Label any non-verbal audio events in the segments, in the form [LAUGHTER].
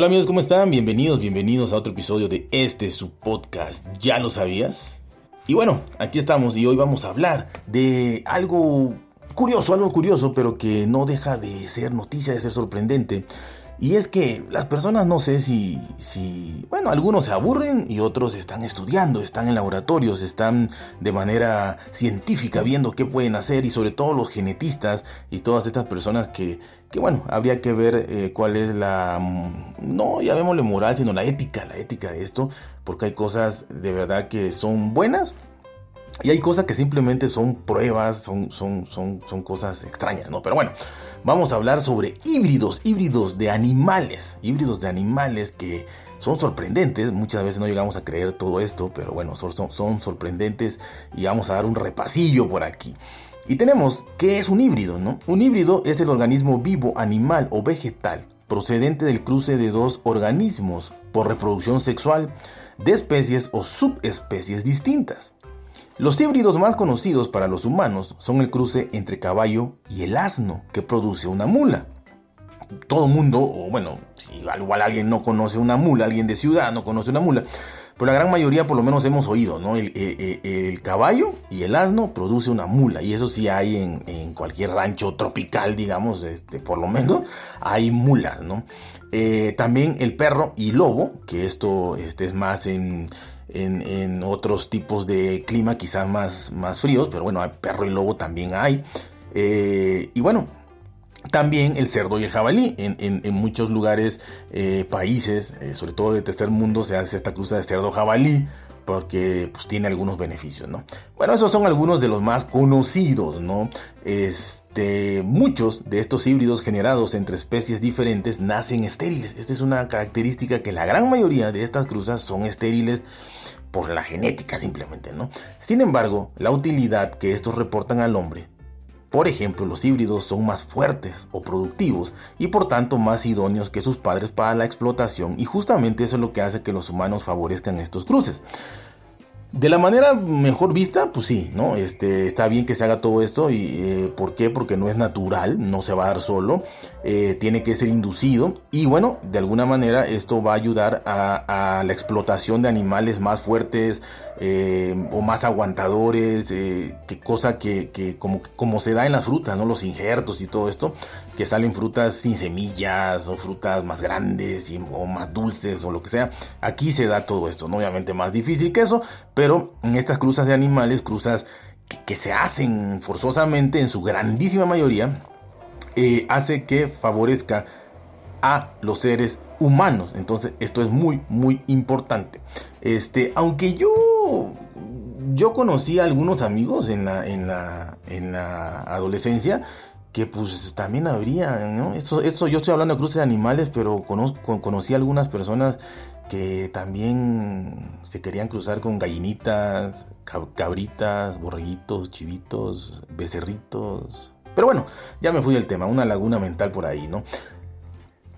Hola amigos, ¿cómo están? Bienvenidos, bienvenidos a otro episodio de este su podcast. ¿Ya lo sabías? Y bueno, aquí estamos y hoy vamos a hablar de algo curioso, algo curioso, pero que no deja de ser noticia, de ser sorprendente. Y es que las personas no sé si, si, bueno, algunos se aburren y otros están estudiando, están en laboratorios, están de manera científica viendo qué pueden hacer y sobre todo los genetistas y todas estas personas que, que bueno, habría que ver eh, cuál es la, no llamémosle moral, sino la ética, la ética de esto, porque hay cosas de verdad que son buenas y hay cosas que simplemente son pruebas, son, son, son, son cosas extrañas, ¿no? Pero bueno, vamos a hablar sobre híbridos, híbridos de animales, híbridos de animales que son sorprendentes, muchas veces no llegamos a creer todo esto, pero bueno, son, son sorprendentes y vamos a dar un repasillo por aquí. Y tenemos, ¿qué es un híbrido? No? Un híbrido es el organismo vivo, animal o vegetal procedente del cruce de dos organismos por reproducción sexual de especies o subespecies distintas. Los híbridos más conocidos para los humanos son el cruce entre caballo y el asno, que produce una mula. Todo mundo, o bueno, si igual alguien no conoce una mula, alguien de ciudad no conoce una mula, pero la gran mayoría por lo menos hemos oído, ¿no? El, caballo y el asno produce una mula, y eso sí hay en, cualquier rancho tropical, digamos, este, por lo menos, hay mulas, ¿no? Eh, también el perro y lobo, que esto este es más en en, otros tipos de clima quizás más, más fríos, pero bueno, perro y lobo también hay. Eh, y bueno, también el cerdo y el jabalí. En, muchos lugares, eh, países, eh, sobre todo de tercer mundo, se hace esta cruza de cerdo-jabalí porque pues, tiene algunos beneficios, ¿no? Bueno, esos son algunos de los más conocidos, ¿no? Este, muchos de estos híbridos generados entre especies diferentes nacen estériles. Esta es una característica que la gran mayoría de estas cruzas son estériles por la genética simplemente, ¿no? Sin embargo, la utilidad que estos reportan al hombre, por ejemplo, los híbridos son más fuertes o productivos y por tanto más idóneos que sus padres para la explotación y justamente eso es lo que hace que los humanos favorezcan estos cruces. De la manera mejor vista, pues sí, ¿no? Este, está bien que se haga todo esto y eh, ¿por qué? Porque no es natural, no se va a dar solo, eh, tiene que ser inducido y bueno, de alguna manera esto va a ayudar a, a la explotación de animales más fuertes, eh, o más aguantadores, eh, que cosa que, como, como se da en las frutas, ¿no? Los injertos y todo esto, que salen frutas sin semillas o frutas más grandes o más dulces o lo que sea. Aquí se da todo esto, ¿no? Obviamente más difícil que eso, pero en estas cruzas de animales, cruzas que, se hacen forzosamente en su grandísima mayoría, eh, hace que favorezca a los seres humanos. Entonces, esto es muy, muy importante. Este, aunque yo yo conocí a algunos amigos en la, en la, en la adolescencia que pues también habría, ¿no? Esto, esto yo estoy hablando de cruces de animales, pero conocí a algunas personas que también se querían cruzar con gallinitas, cabritas, borreguitos, chivitos, becerritos. Pero bueno, ya me fui del tema, una laguna mental por ahí, ¿no?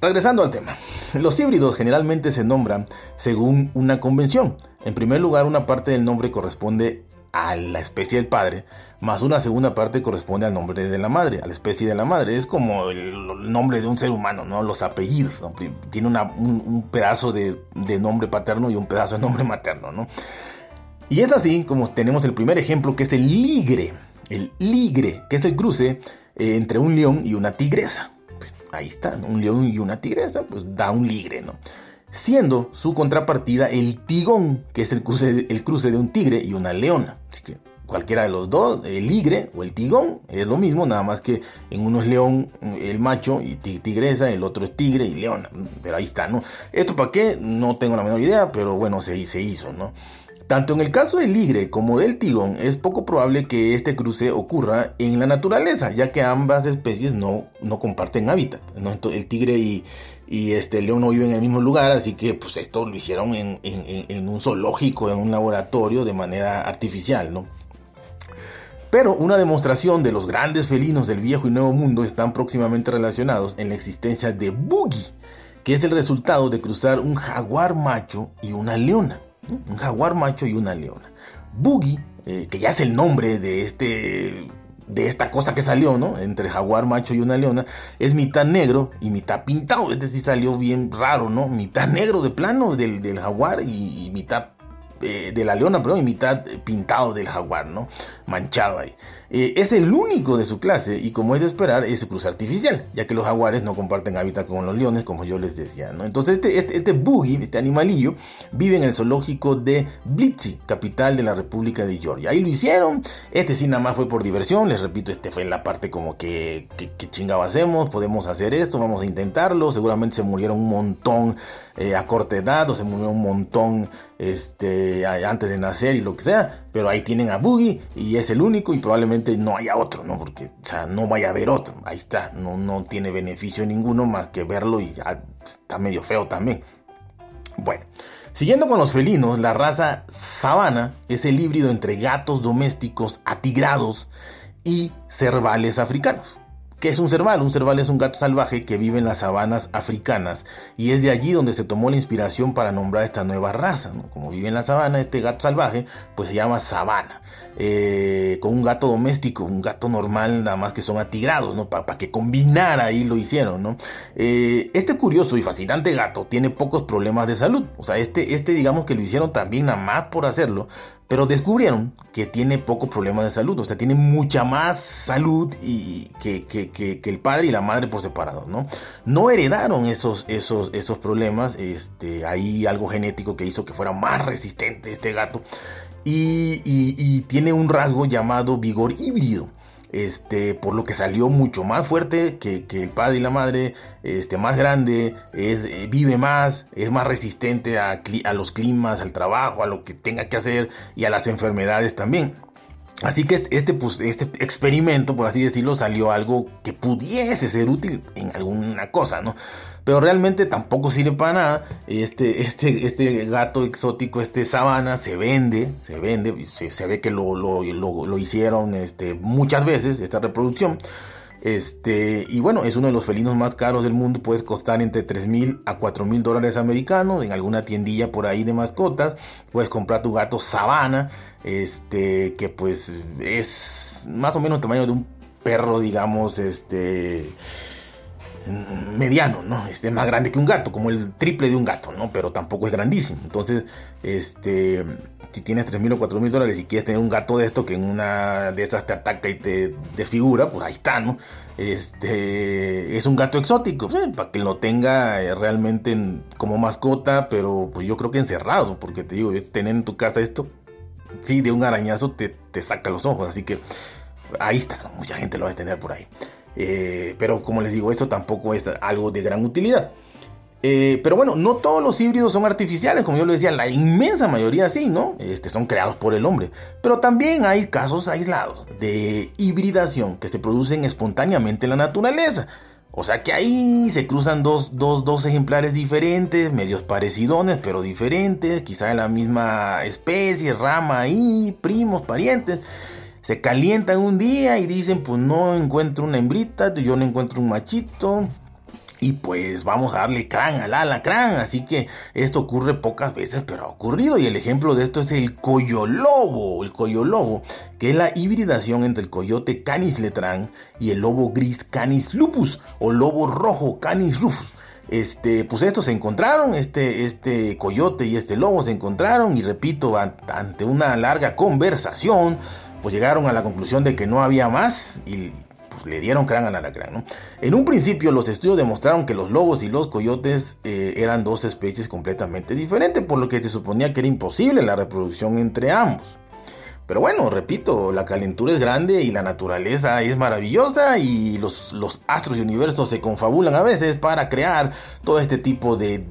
Regresando al tema, los híbridos generalmente se nombran según una convención. En primer lugar, una parte del nombre corresponde a la especie del padre, más una segunda parte corresponde al nombre de la madre, a la especie de la madre. Es como el, nombre de un ser humano, ¿no? Los apellidos, Tiene un, pedazo de, nombre paterno y un pedazo de nombre materno, ¿no? Y es así como tenemos el primer ejemplo que es el ligre. El ligre, que es el cruce eh, entre un león y una tigresa ahí está, un león y una tigresa, pues da un ligre, ¿no? Siendo su contrapartida el tigón, que es el cruce, el cruce de un tigre y una leona. Así que cualquiera de los dos, el ligre o el tigón, es lo mismo, nada más que en uno es león, el macho, y tigresa, el otro es tigre y leona. Pero ahí está, ¿no? ¿Esto para qué? No tengo la menor idea, pero bueno, se, se hizo, ¿no? Tanto en el caso del ligre como del tigón es poco probable que este cruce ocurra en la naturaleza, ya que ambas especies no, no comparten hábitat. El tigre y, este el león no viven en el mismo lugar, así que pues esto lo hicieron en, en un zoológico, en un laboratorio de manera artificial, ¿no? Pero una demostración de los grandes felinos del viejo y nuevo mundo están próximamente relacionados en la existencia de Boogie, que es el resultado de cruzar un jaguar macho y una leona. Un jaguar macho y una leona. Boogie, eh, que ya es el nombre de este de esta cosa que salió, ¿no? Entre jaguar macho y una leona, es mitad negro y mitad pintado. Es decir, salió bien raro, ¿no? Mitad negro de plano del, jaguar y, mitad eh, de la leona, pero y mitad pintado del jaguar, ¿no? Manchado ahí. Eh, es el único de su clase y como es de esperar es cruce artificial, ya que los jaguares no comparten hábitat con los leones, como yo les decía, ¿no? Entonces este, este, este boogie, este animalillo, vive en el zoológico de Blitzy, capital de la República de Georgia. Ahí lo hicieron, este sí nada más fue por diversión, les repito, este fue en la parte como que, que, chingado hacemos, podemos hacer esto, vamos a intentarlo, seguramente se murieron un montón eh, a corta edad o se murió un montón este, antes de nacer y lo que sea, pero ahí tienen a Boogie y es el único y probablemente no haya otro, ¿no? Porque, o sea, no vaya a haber otro, ahí está, no, no tiene beneficio ninguno más que verlo y ya está medio feo también. Bueno, siguiendo con los felinos, la raza sabana es el híbrido entre gatos domésticos atigrados y cervales africanos. ¿Qué es un cerval? Un cerval es un gato salvaje que vive en las sabanas africanas y es de allí donde se tomó la inspiración para nombrar esta nueva raza. Como vive en la sabana, este gato salvaje, pues se llama sabana. Eh, con un gato doméstico, un gato normal, nada más que son atigrados, ¿no? Para que combinara ahí lo hicieron, ¿no? Eh, este curioso y fascinante gato tiene pocos problemas de salud. O sea, este, este digamos que lo hicieron también nada más por hacerlo, pero descubrieron que tiene pocos problemas de salud, o sea, tiene mucha más salud y que, que, que, el padre y la madre por separado, ¿no? No heredaron esos, esos, esos problemas, este, hay algo genético que hizo que fuera más resistente este gato y, y tiene un rasgo llamado vigor híbrido este, por lo que salió mucho más fuerte que, el padre y la madre, este, más grande, es, eh, vive más, es más resistente a, a los climas, al trabajo, a lo que tenga que hacer y a las enfermedades también. Así que este, este, pues, este experimento, por así decirlo, salió algo que pudiese ser útil en alguna cosa, ¿no? Pero realmente tampoco sirve para nada. Este, este, este gato exótico, este sabana, se vende, se vende, se, ve que lo, lo, lo, lo, hicieron este, muchas veces, esta reproducción. Este, y bueno, es uno de los felinos más caros del mundo, puede costar entre 3 mil a 4 mil dólares americanos en alguna tiendilla por ahí de mascotas. Puedes comprar tu gato sabana, este, que pues es más o menos el tamaño de un perro, digamos, este, mediano, ¿no? Este, más grande que un gato, como el triple de un gato, ¿no? Pero tampoco es grandísimo. Entonces, este, si tienes 3 mil o 4 mil dólares y quieres tener un gato de esto que en una de esas te ataca y te desfigura, pues ahí está, ¿no? Este es un gato exótico, eh, para que lo tenga eh, realmente como mascota, pero pues yo creo que encerrado, porque te digo, es tener en tu casa esto, sí, de un arañazo te, te saca los ojos, así que ahí está, mucha gente lo va a tener por ahí. Eh, pero como les digo, esto tampoco es algo de gran utilidad. Eh, pero bueno, no todos los híbridos son artificiales, como yo le decía, la inmensa mayoría sí, ¿no? Este, son creados por el hombre. Pero también hay casos aislados de hibridación que se producen espontáneamente en la naturaleza. O sea que ahí se cruzan dos, dos, dos ejemplares diferentes, medios parecidones, pero diferentes, quizá de la misma especie, rama ahí, primos, parientes. Se calientan un día y dicen, pues no encuentro una hembrita, yo no encuentro un machito, y pues vamos a darle crán al alacrán. Así que esto ocurre pocas veces, pero ha ocurrido. Y el ejemplo de esto es el coyolobo. El coyolobo, que es la hibridación entre el coyote Canis letrán y el lobo gris Canis lupus o lobo rojo Canis rufus. Este, pues estos se encontraron, este, este coyote y este lobo se encontraron y repito, ante una larga conversación, pues llegaron a la conclusión de que no había más y le dieron crán al alacrán. ¿no? En un principio los estudios demostraron que los lobos y los coyotes eh, eran dos especies completamente diferentes, por lo que se suponía que era imposible la reproducción entre ambos. Pero bueno, repito, la calentura es grande y la naturaleza es maravillosa y los, los astros y universos se confabulan a veces para crear todo este tipo de,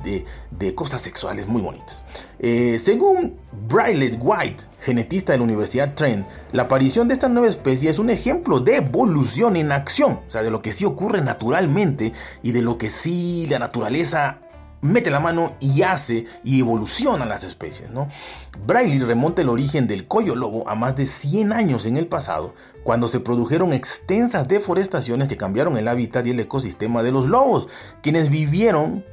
de, cosas sexuales muy bonitas. Eh, según Briley White, genetista de la Universidad Trent, la aparición de esta nueva especie es un ejemplo de evolución en acción, o sea, de lo que sí ocurre naturalmente y de lo que sí la naturaleza mete la mano y hace y evoluciona las especies, ¿no? Braille remonta el origen del coyo lobo a más de 100 años en el pasado, cuando se produjeron extensas deforestaciones que cambiaron el hábitat y el ecosistema de los lobos, quienes vivieron,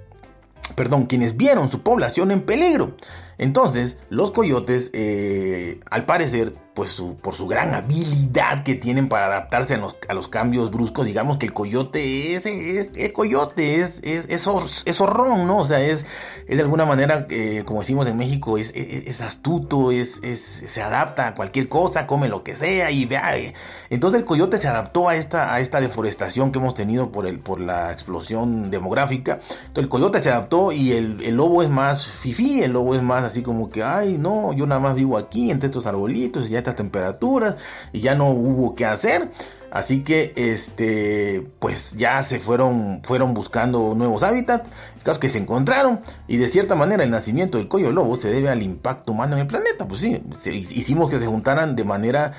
perdón, quienes vieron su población en peligro. Entonces, los coyotes, eh, al parecer, pues por su gran habilidad que tienen para adaptarse a los, a los cambios bruscos, digamos que el coyote es, es, coyote, es, es, es, zorrón, ¿no? O sea, es, es de alguna manera, eh, como decimos en México, es, es, astuto, es, se adapta a cualquier cosa, come lo que sea y vea. Eh. Entonces el coyote se adaptó a esta, a esta deforestación que hemos tenido por, el, por la explosión demográfica. Entonces el coyote se adaptó y el, el lobo es más fifí, el lobo es más así como que, ay, no, yo nada más vivo aquí entre estos arbolitos y ya temperaturas y ya no hubo que hacer. Así que este pues ya se fueron fueron buscando nuevos hábitats, casos que se encontraron y de cierta manera el nacimiento del cuello lobo se debe al impacto humano en el planeta, pues sí, hicimos que se juntaran de manera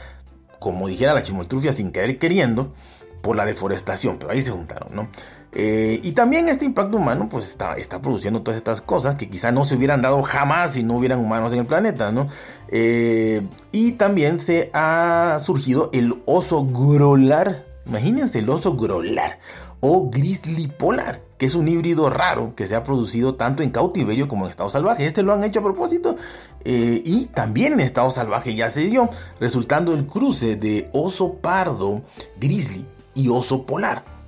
como dijera la chimoltrufia sin querer queriendo por la deforestación, pero ahí se juntaron, ¿no? Eh, y también este impacto humano pues está, produciendo todas estas cosas que quizá no se hubieran dado jamás si no hubieran humanos en el planeta, ¿no? Eh, y también se ha surgido el oso grolar, imagínense el oso grolar o grizzly polar, que es un híbrido raro que se ha producido tanto en cautiverio como en estado salvaje. Este lo han hecho a propósito eh, y también en estado salvaje ya se dio, resultando el cruce de oso pardo, grizzly y oso polar.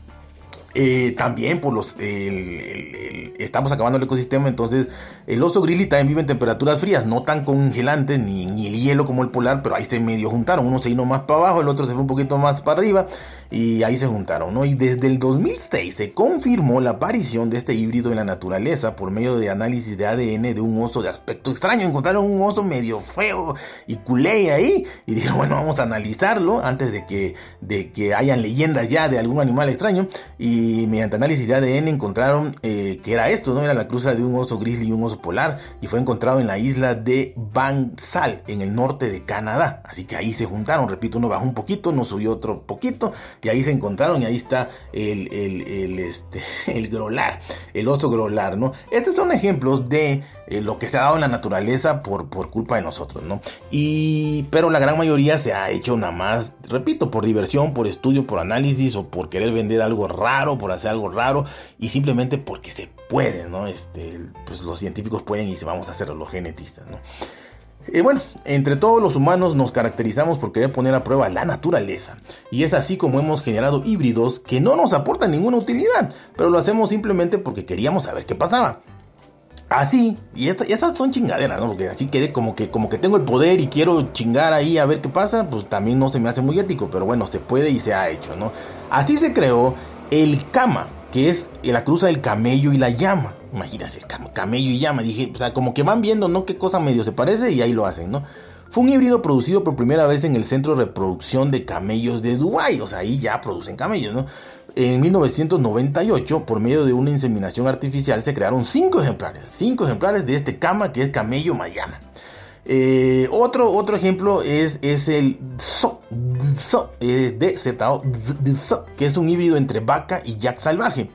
Eh, también por los estamos acabando el ecosistema entonces el oso grizzly también vive en temperaturas frías no tan congelantes ni, ni el hielo como el polar pero ahí se medio juntaron uno se vino más para abajo el otro se fue un poquito más para arriba y ahí se juntaron, ¿no? Y desde el 2006 se confirmó la aparición de este híbrido en la naturaleza por medio de análisis de ADN de un oso de aspecto extraño. Encontraron un oso medio feo y culé ahí y dijeron, bueno, vamos a analizarlo antes de que, de que hayan leyendas ya de algún animal extraño. Mediante análisis de ADN encontraron eh, que era esto, ¿no? Era la cruza de un oso grizzly y un oso polar y fue encontrado en la isla de Bangsal, en el norte de Canadá. Así que ahí se juntaron, repito, uno bajó un poquito, no subió otro poquito y ahí se encontraron y ahí está el, el, este, [LAUGHS] el grolar, el oso grolar, ¿no? Estos son ejemplos de eh, lo que se ha dado en la naturaleza por, por culpa de nosotros, ¿no? Y, pero la gran mayoría se ha hecho nada más, repito, por diversión, por estudio, por análisis o por querer vender algo raro, por hacer algo raro y simplemente porque se puede, ¿no? Este, pues los científicos pueden y vamos a hacerlo, los genetistas, ¿no? Eh, bueno, entre todos los humanos nos caracterizamos por querer poner a prueba la naturaleza. Y es así como hemos generado híbridos que no nos aportan ninguna utilidad, pero lo hacemos simplemente porque queríamos saber qué pasaba. Así, y, esas son chingaderas, ¿no? Porque así quede como que, como que tengo el poder y quiero chingar ahí a ver qué pasa, pues también no se me hace muy ético, pero bueno, se puede y se ha hecho, ¿no? Así se creó el Kama, que es la cruza del camello y la llama. Imagínate, camello y llama. Dije, o sea, como que van viendo, ¿no? Qué cosa medio se parece y ahí lo hacen, ¿no? Fue un híbrido producido por primera vez en el centro de reproducción de camellos de Dubái. O sea, ahí ya producen camellos, ¿no? En 1998, por medio de una inseminación artificial, se crearon cinco ejemplares. Cinco ejemplares de este cama que es camello mayama. Eh, otro, otro ejemplo es, es el so, eh, de Z, que es un híbrido entre vaca y yak salvaje.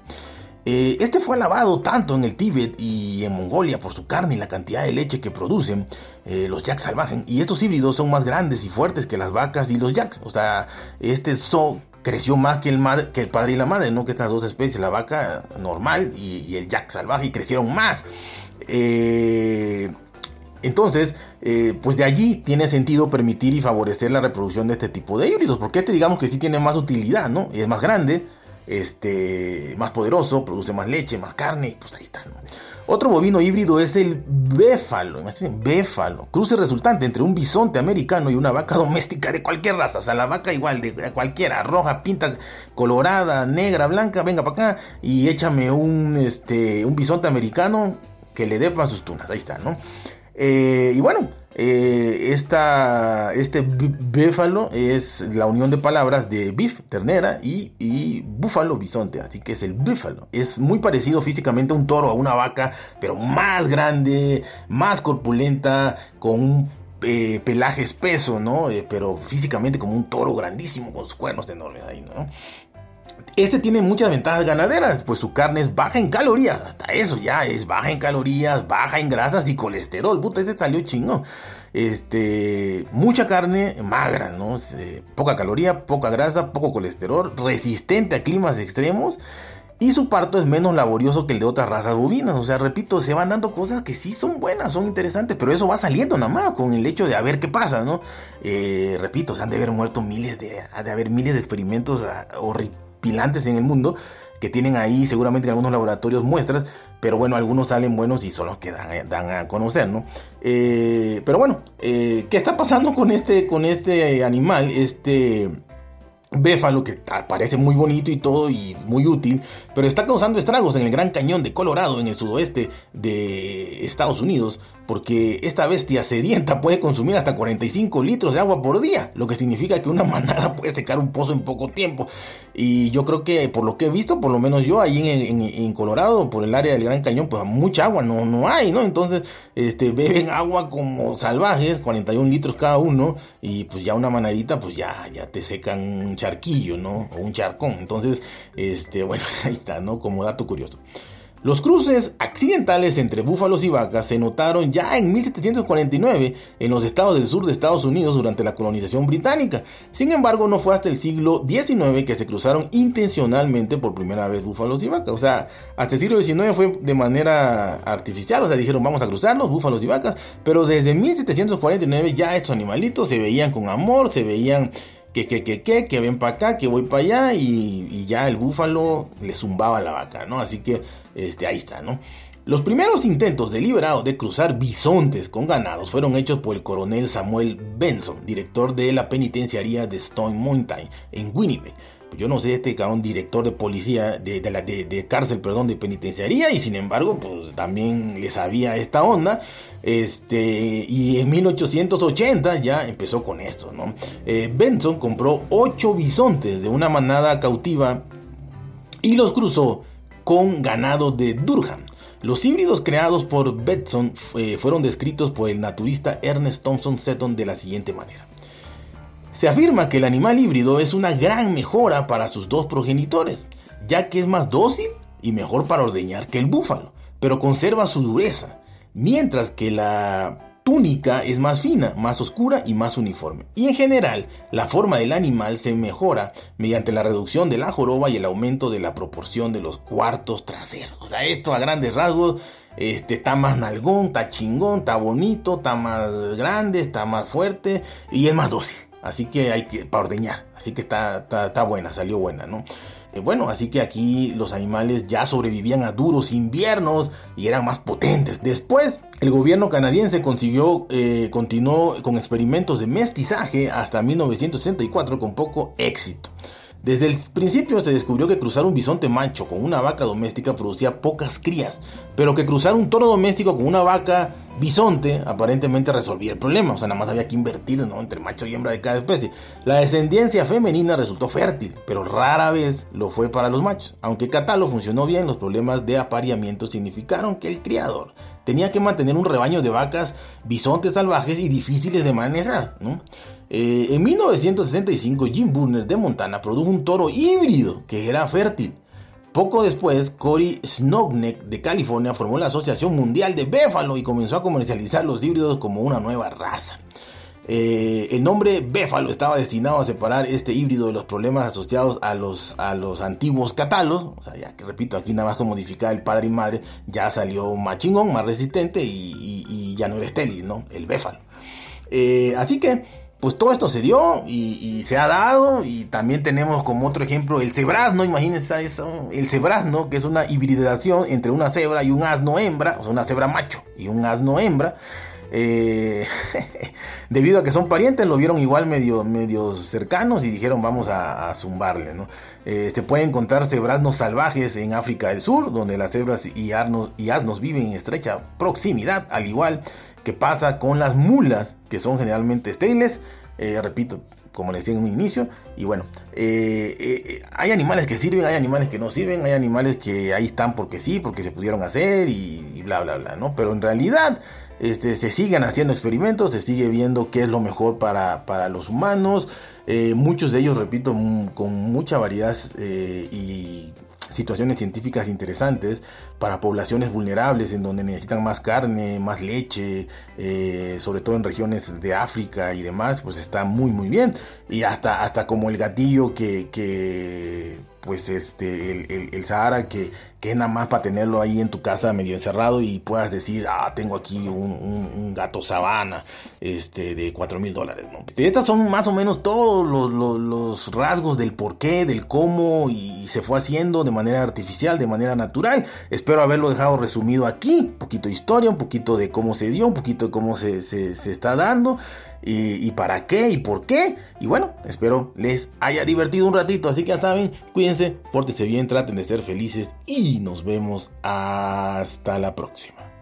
Eh, este fue alabado tanto en el Tíbet y en Mongolia por su carne y la cantidad de leche que producen eh, los yaks salvajes. Y estos híbridos son más grandes y fuertes que las vacas y los yaks. O sea, este so creció más que el, padre y la madre, no que estas dos especies, la vaca normal y, el yak salvaje, crecieron más. Eh, entonces, pues de allí tiene sentido permitir y favorecer la reproducción de este tipo de híbridos, porque este digamos que sí tiene más utilidad, ¿no? Y es más grande, este, más poderoso, produce más leche, más carne, pues ahí está. Otro bovino híbrido es el béfalo, béfalo, cruce resultante entre un bisonte americano y una vaca doméstica de cualquier raza, o sea, la vaca igual de cualquiera, roja, pinta, colorada, negra, blanca, venga para acá y échame un, este, un bisonte americano que le dé para sus tunas, ahí está, ¿no? Eh, y bueno, Eh, esta, este béfalo es la unión de palabras de beef, ternera, y, búfalo, bisonte. Así que es el búfalo. Es muy parecido físicamente a un toro, a una vaca, pero más grande, más corpulenta, con un eh, pelaje espeso, ¿no? Eh, pero físicamente como un toro grandísimo, con sus cuernos enormes ahí, ¿no? Este tiene muchas ventajas ganaderas, pues su carne es baja en calorías, hasta eso ya es baja en calorías, baja en grasas y colesterol. Puta, este salió chingón. Este, mucha carne magra, ¿no? Poca caloría, poca grasa, poco colesterol, resistente a climas extremos. Y su parto es menos laborioso que el de otras razas bovinas. O sea, repito, se van dando cosas que sí son buenas, son interesantes, pero eso va saliendo nada más con el hecho de a ver qué pasa, ¿no? Eh, repito, se han de haber muerto miles de, de haber miles de experimentos ah, horribles en el mundo que tienen ahí seguramente en algunos laboratorios muestras, pero bueno, algunos salen buenos y son los que dan, a conocer, ¿no? Eh, pero bueno, eh, ¿qué está pasando con este, con este animal? Este Béfalo, que parece muy bonito y todo y muy útil, pero está causando estragos en el Gran Cañón de Colorado, en el sudoeste de Estados Unidos, porque esta bestia sedienta puede consumir hasta 45 litros de agua por día, lo que significa que una [LAUGHS] manada puede secar un pozo en poco tiempo. Y yo creo que por lo que he visto, por lo menos yo ahí en, Colorado, por el área del Gran Cañón, pues mucha agua no, no hay, ¿no? Entonces, este, beben agua como salvajes, 41 litros cada uno, y pues ya una manadita, pues ya, ya te secan un charquillo, ¿no? O un charcón. Entonces, este, [LAUGHS] bueno, ahí está, ¿no? Como dato curioso. Los cruces accidentales entre búfalos y vacas se notaron ya en 1749 en los estados del sur de Estados Unidos durante la colonización británica. Sin embargo, no fue hasta el siglo XIX que se cruzaron intencionalmente por primera vez búfalos y vacas. O sea, hasta el siglo XIX fue de manera artificial, o sea, dijeron vamos a cruzarnos, búfalos y vacas, pero desde 1749 ya estos animalitos se veían con amor, se veían que, que, que, que, que ven para acá, que voy para allá y, ya el búfalo le zumbaba la vaca, ¿no? Así que este, ahí está, ¿no? Los primeros intentos deliberados de cruzar bisontes con ganados fueron hechos por el coronel Samuel Benson, director de la penitenciaría de Stone Mountain en Winnipeg. Yo no sé, este cabrón director de policía, de, de, la, cárcel, perdón, de penitenciaría, y sin embargo, pues también le sabía esta onda. Este, y en 1880 ya empezó con esto, ¿no? Eh, Benson compró 8 bisontes de una manada cautiva y los cruzó con ganado de Durham. Los híbridos creados por Benson eh, fueron descritos por el naturista Ernest Thompson Seton de la siguiente manera. Se afirma que el animal híbrido es una gran mejora para sus dos progenitores, ya que es más dócil y mejor para ordeñar que el búfalo, pero conserva su dureza, mientras que la túnica es más fina, más oscura y más uniforme. Y en general, la forma del animal se mejora mediante la reducción de la joroba y el aumento de la proporción de los cuartos traseros. O sea, esto a grandes rasgos este, está más nalgón, está chingón, está bonito, está más grande, está más fuerte y es más dócil. Así que hay que, para ordeñar. Así que está, está, buena, salió buena, ¿no? Eh, bueno, así que aquí los animales ya sobrevivían a duros inviernos y eran más potentes. Después, el gobierno canadiense consiguió, eh, continuó con experimentos de mestizaje hasta 1964 con poco éxito. Desde el principio se descubrió que cruzar un bisonte macho con una vaca doméstica producía pocas crías, pero que cruzar un toro doméstico con una vaca bisonte aparentemente resolvía el problema, o sea, nada más había que invertir ¿no? entre macho y hembra de cada especie. La descendencia femenina resultó fértil, pero rara vez lo fue para los machos. Aunque Catalo funcionó bien, los problemas de apareamiento significaron que el criador tenía que mantener un rebaño de vacas bisontes salvajes y difíciles de manejar. Eh, en 1965, Jim Burner de Montana produjo un toro híbrido que era fértil. Poco después, Cory Snogneck de California formó la Asociación Mundial de Béfalo y comenzó a comercializar los híbridos como una nueva raza. Eh, el nombre Béfalo estaba destinado a separar este híbrido de los problemas asociados a los, a los antiguos catalos. O sea, ya que repito, aquí nada más con modificar el padre y madre, ya salió más chingón, más resistente y, ya no era estéril, ¿no? El Béfalo. Eh, así que pues todo esto se dio y, se ha dado y también tenemos como otro ejemplo el cebrazno, imagínense eso, el cebrazno que es una hibridación entre una cebra y un asno hembra, o sea una cebra macho y un asno hembra, eh, [LAUGHS] debido a que son parientes, lo vieron igual medio, medio cercanos y dijeron vamos a, zumbarle, ¿no? Eh, se pueden encontrar cebraznos salvajes en África del Sur, donde las cebras y asnos, y asnos viven en estrecha proximidad, al igual que pasa con las mulas, que son generalmente estériles, eh, repito, como les decía en un inicio. Y bueno, hay animales que sirven, hay animales que no sirven, hay animales que ahí están porque sí, porque se pudieron hacer y, y bla, bla, bla, ¿no? Pero en realidad este, se siguen haciendo experimentos, se sigue viendo qué es lo mejor para, para los humanos, eh, muchos de ellos, repito, con mucha variedad eh, y situaciones científicas interesantes para poblaciones vulnerables en donde necesitan más carne, más leche, eh, sobre todo en regiones de África y demás, pues está muy muy bien. Y hasta, hasta como el gatillo que, que pues este, el, el, Sahara que, que, es nada más para tenerlo ahí en tu casa medio encerrado y puedas decir, ah, tengo aquí un, gato sabana este, de 4 mil dólares. ¿no? Este, estas son más o menos todos los, los, rasgos del por qué, del cómo y se fue haciendo de manera artificial, de manera natural. Espero haberlo dejado resumido aquí, un poquito de historia, un poquito de cómo se dio, un poquito de cómo se, se, está dando y, para qué y por qué. Y bueno, espero les haya divertido un ratito. Así que ya saben, cuídense, pórtense bien, traten de ser felices y nos vemos hasta la próxima.